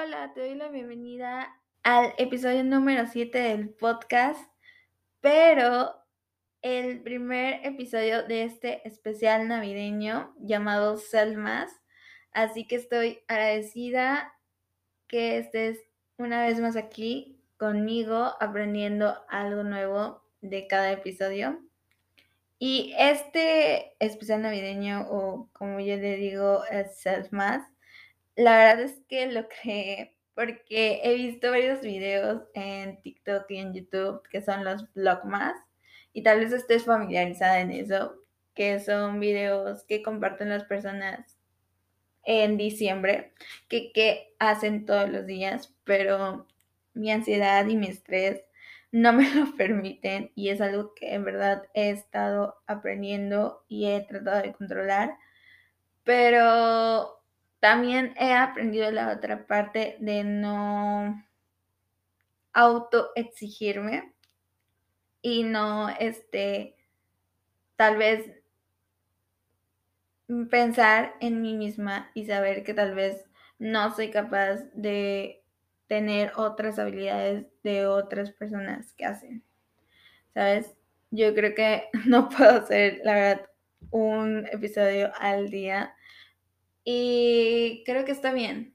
Hola, te doy la bienvenida al episodio número 7 del podcast, pero el primer episodio de este especial navideño llamado Selmas, así que estoy agradecida que estés una vez más aquí conmigo aprendiendo algo nuevo de cada episodio. Y este especial navideño, o como yo le digo, es Selmas, la verdad es que lo creé porque he visto varios videos en TikTok y en YouTube que son los Vlogmas y tal vez estés familiarizada en eso, que son videos que comparten las personas en diciembre, que, que hacen todos los días, pero mi ansiedad y mi estrés no me lo permiten y es algo que en verdad he estado aprendiendo y he tratado de controlar, pero también he aprendido la otra parte de no autoexigirme y no, este, tal vez pensar en mí misma y saber que tal vez no soy capaz de tener otras habilidades de otras personas que hacen. ¿Sabes? Yo creo que no puedo hacer, la verdad, un episodio al día y creo que está bien,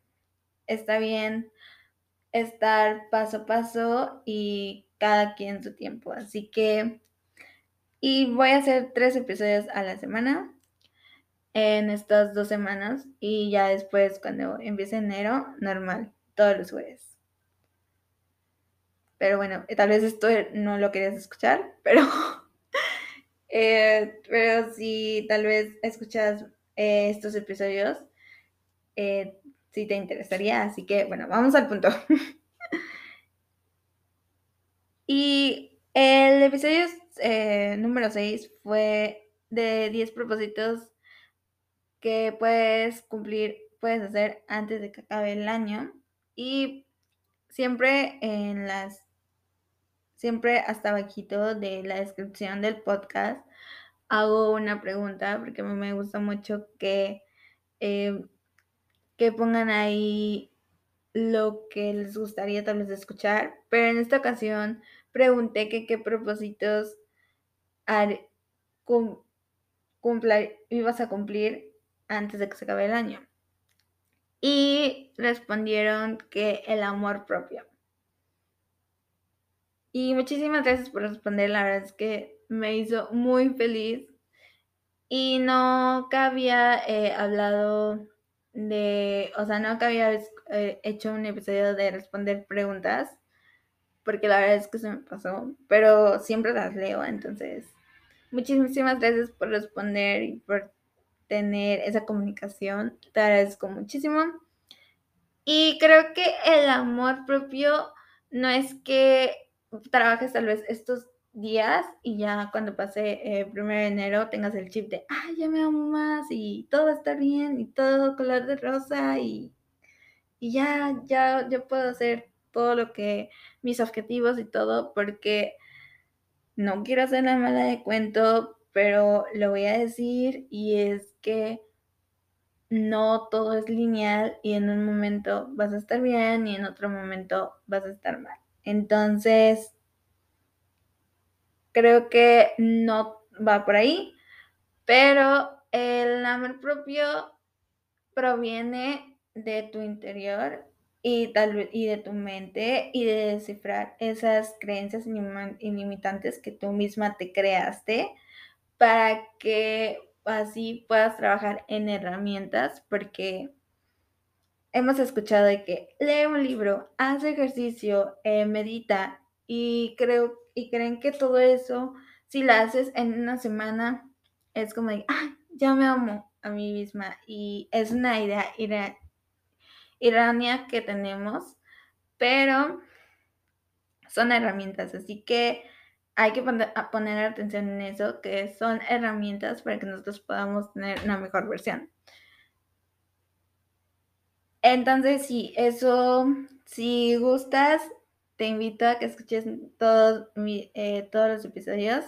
está bien estar paso a paso y cada quien su tiempo. Así que, y voy a hacer tres episodios a la semana en estas dos semanas y ya después cuando empiece enero, normal, todos los jueves. Pero bueno, tal vez esto no lo querías escuchar, pero, eh, pero si tal vez escuchas eh, estos episodios, eh, si te interesaría. Así que, bueno, vamos al punto. y el episodio eh, número 6 fue de 10 propósitos que puedes cumplir, puedes hacer antes de que acabe el año. Y siempre en las, siempre hasta abajito de la descripción del podcast hago una pregunta porque me gusta mucho que eh, que pongan ahí lo que les gustaría tal vez escuchar, pero en esta ocasión pregunté que qué propósitos ibas a cumplir antes de que se acabe el año. Y respondieron que el amor propio. Y muchísimas gracias por responder, la verdad es que me hizo muy feliz. Y no había eh, hablado de, o sea, que había eh, hecho un episodio de responder preguntas, porque la verdad es que se me pasó, pero siempre las leo, entonces, muchísimas gracias por responder y por tener esa comunicación, te agradezco muchísimo. Y creo que el amor propio no es que trabajes tal vez estos días y ya cuando pase el primero de enero tengas el chip de, ah, ya me amo más y todo está bien y todo color de rosa y, y ya, ya, yo puedo hacer todo lo que, mis objetivos y todo, porque no quiero hacer la mala de cuento, pero lo voy a decir y es que no todo es lineal y en un momento vas a estar bien y en otro momento vas a estar mal. Entonces, creo que no va por ahí, pero el amor propio proviene de tu interior y, de tu mente y de descifrar esas creencias ilimitantes que tú misma te creaste para que así puedas trabajar en herramientas porque hemos escuchado de que lee un libro, hace ejercicio, eh, medita y creo y creen que todo eso, si lo haces en una semana, es como de, ah, ya me amo a mí misma. Y es una idea errónea que tenemos, pero son herramientas, así que hay que poner atención en eso, que son herramientas para que nosotros podamos tener una mejor versión. Entonces, sí, eso, si gustas, te invito a que escuches todos, eh, todos los episodios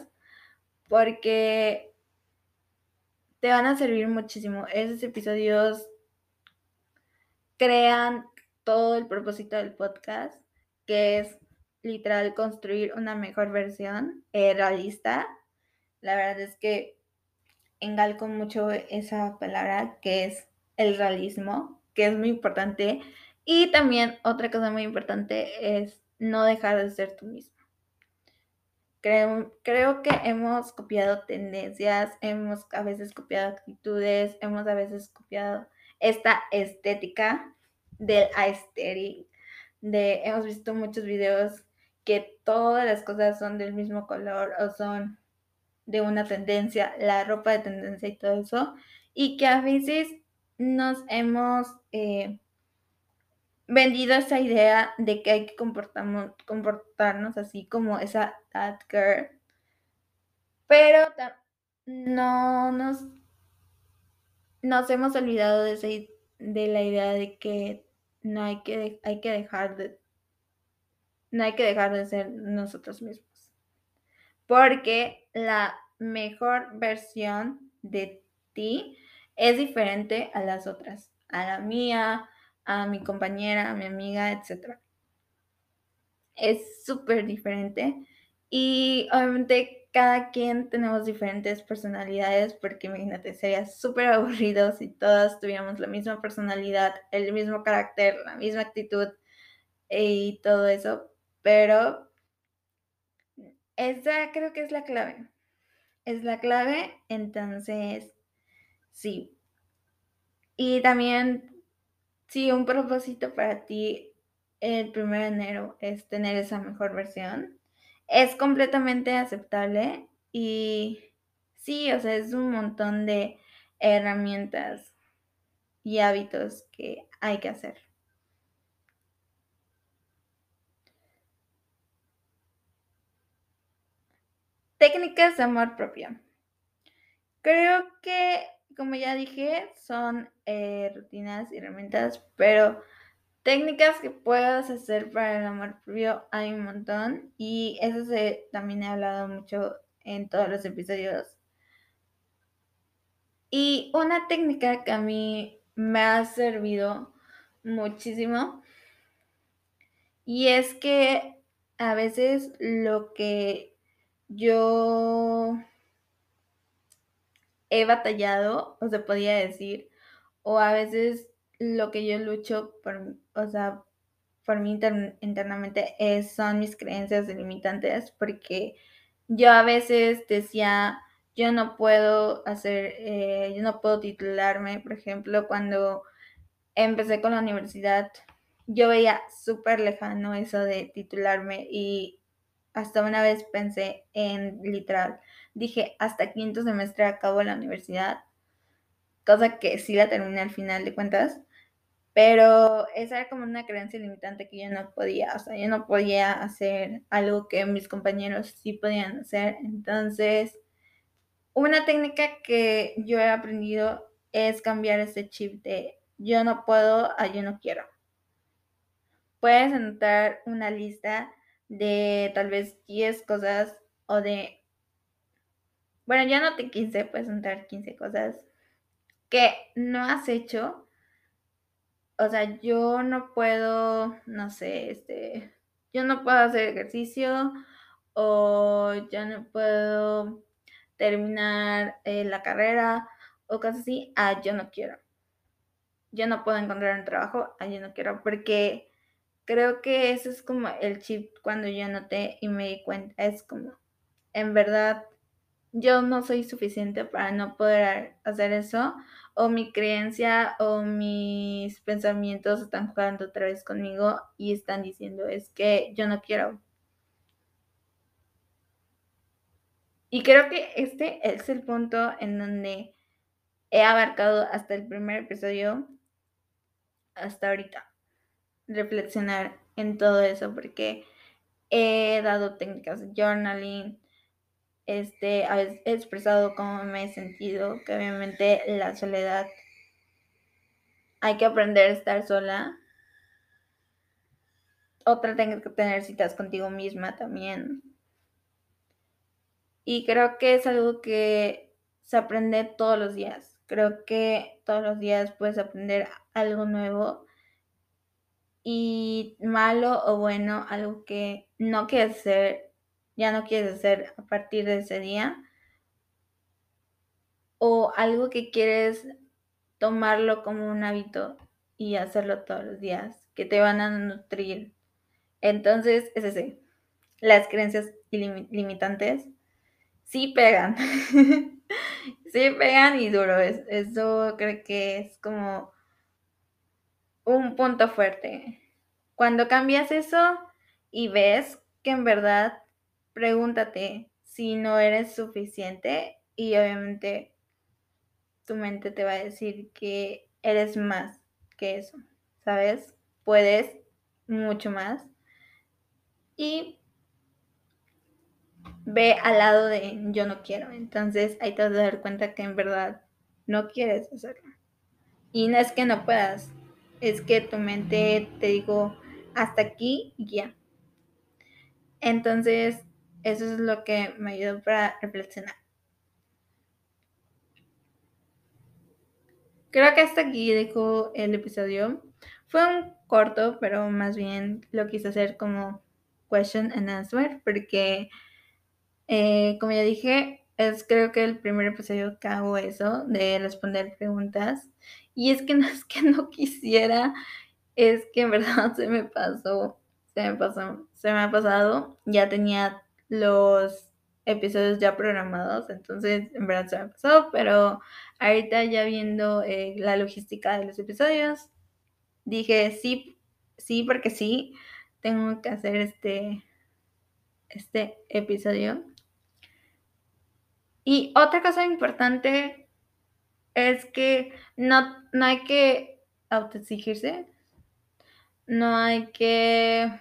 porque te van a servir muchísimo. Esos episodios crean todo el propósito del podcast, que es literal construir una mejor versión eh, realista. La verdad es que engalco mucho esa palabra que es el realismo, que es muy importante. Y también otra cosa muy importante es no dejar de ser tú mismo. Creo, creo que hemos copiado tendencias, hemos a veces copiado actitudes, hemos a veces copiado esta estética del aesthetic, de hemos visto muchos videos que todas las cosas son del mismo color o son de una tendencia, la ropa de tendencia y todo eso, y que a veces nos hemos eh, vendido esa idea de que hay que comportarnos, así como esa that girl, pero no nos, nos hemos olvidado de, de la idea de que no hay que, hay que dejar de no hay que dejar de ser nosotros mismos. Porque la mejor versión de ti es diferente a las otras, a la mía, a mi compañera, a mi amiga, etc. Es súper diferente y obviamente cada quien tenemos diferentes personalidades porque imagínate, sería súper aburrido si todas tuviéramos la misma personalidad, el mismo carácter, la misma actitud y todo eso, pero esa creo que es la clave. Es la clave, entonces, sí. Y también, si un propósito para ti el 1 de enero es tener esa mejor versión, es completamente aceptable y sí, o sea, es un montón de herramientas y hábitos que hay que hacer. Técnicas de amor propio. Creo que, como ya dije, son eh, rutinas y herramientas, pero técnicas que puedas hacer para el amor propio hay un montón y eso se, también he hablado mucho en todos los episodios. Y una técnica que a mí me ha servido muchísimo y es que a veces lo que yo he batallado, o se podía decir, o a veces lo que yo lucho por, o sea, por mí internamente es, son mis creencias limitantes, porque yo a veces decía, yo no puedo hacer, eh, yo no puedo titularme, por ejemplo, cuando empecé con la universidad, yo veía súper lejano eso de titularme y hasta una vez pensé en literal, dije, hasta quinto semestre acabo la universidad, cosa que sí la terminé al final de cuentas, pero esa era como una creencia limitante que yo no podía, o sea, yo no podía hacer algo que mis compañeros sí podían hacer, entonces una técnica que yo he aprendido es cambiar ese chip de yo no puedo a yo no quiero. Puedes anotar una lista de tal vez 10 cosas o de... Bueno, ya no te 15, puedes entrar 15 cosas que no has hecho. O sea, yo no puedo, no sé, este, yo no puedo hacer ejercicio o ya no puedo terminar eh, la carrera o cosas así. Ah, yo no quiero. Yo no puedo encontrar un trabajo. Ah, yo no quiero porque creo que ese es como el chip cuando yo noté y me di cuenta, es como, en verdad, yo no soy suficiente para no poder hacer eso, o mi creencia o mis pensamientos están jugando otra vez conmigo y están diciendo, es que yo no quiero. Y creo que este es el punto en donde he abarcado hasta el primer episodio, hasta ahorita reflexionar en todo eso porque he dado técnicas de journaling, este, he expresado cómo me he sentido, que obviamente la soledad hay que aprender a estar sola. Otra tengo que tener citas contigo misma también. Y creo que es algo que se aprende todos los días. Creo que todos los días puedes aprender algo nuevo y malo o bueno, algo que no quieres hacer, ya no quieres hacer a partir de ese día, o algo que quieres tomarlo como un hábito y hacerlo todos los días, que te van a nutrir. Entonces, es ese. Las creencias limitantes sí pegan. sí pegan y duro. Eso creo que es como un punto fuerte. Cuando cambias eso y ves que en verdad, pregúntate si no eres suficiente y obviamente tu mente te va a decir que eres más que eso, ¿sabes? Puedes mucho más. Y ve al lado de yo no quiero. Entonces ahí te vas a dar cuenta que en verdad no quieres hacerlo. Y no es que no puedas, es que tu mente te digo hasta aquí ya. Entonces, eso es lo que me ayudó para reflexionar. Creo que hasta aquí dejo el episodio. Fue un corto, pero más bien lo quise hacer como question and answer, porque eh, como ya dije, es creo que el primer episodio que hago eso, de responder preguntas. Y es que no es que no quisiera, es que en verdad se me pasó, se me pasó, se me ha pasado. Ya tenía los episodios ya programados, entonces en verdad se me pasó, pero ahorita ya viendo eh, la logística de los episodios, dije sí, sí, porque sí, tengo que hacer este, este episodio. Y otra cosa importante es que no, no hay que autoexigirse, no hay que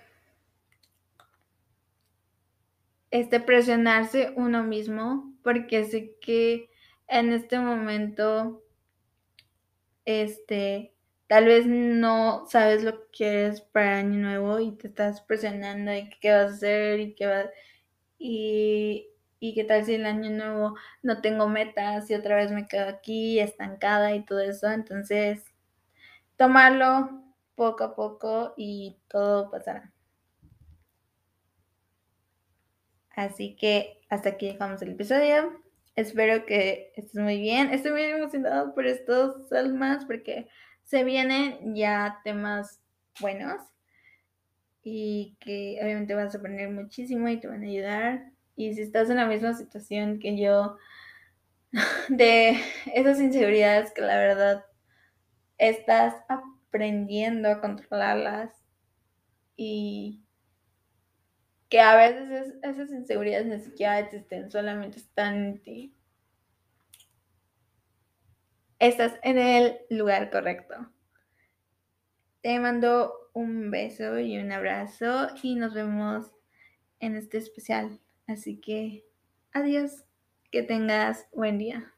este, presionarse uno mismo, porque sé que en este momento, este, tal vez no sabes lo que quieres para año nuevo y te estás presionando y qué vas a hacer y qué vas y, y qué tal si el año nuevo no tengo metas y otra vez me quedo aquí estancada y todo eso. Entonces, tomarlo poco a poco y todo pasará. Así que hasta aquí dejamos el episodio. Espero que estés muy bien. Estoy muy emocionado por estos salmas porque se vienen ya temas buenos y que obviamente vas a aprender muchísimo y te van a ayudar. Y si estás en la misma situación que yo, de esas inseguridades que la verdad estás aprendiendo a controlarlas y que a veces esas inseguridades ni siquiera existen, solamente están en ti. Estás en el lugar correcto. Te mando un beso y un abrazo y nos vemos en este especial. Así que adiós, que tengas buen día.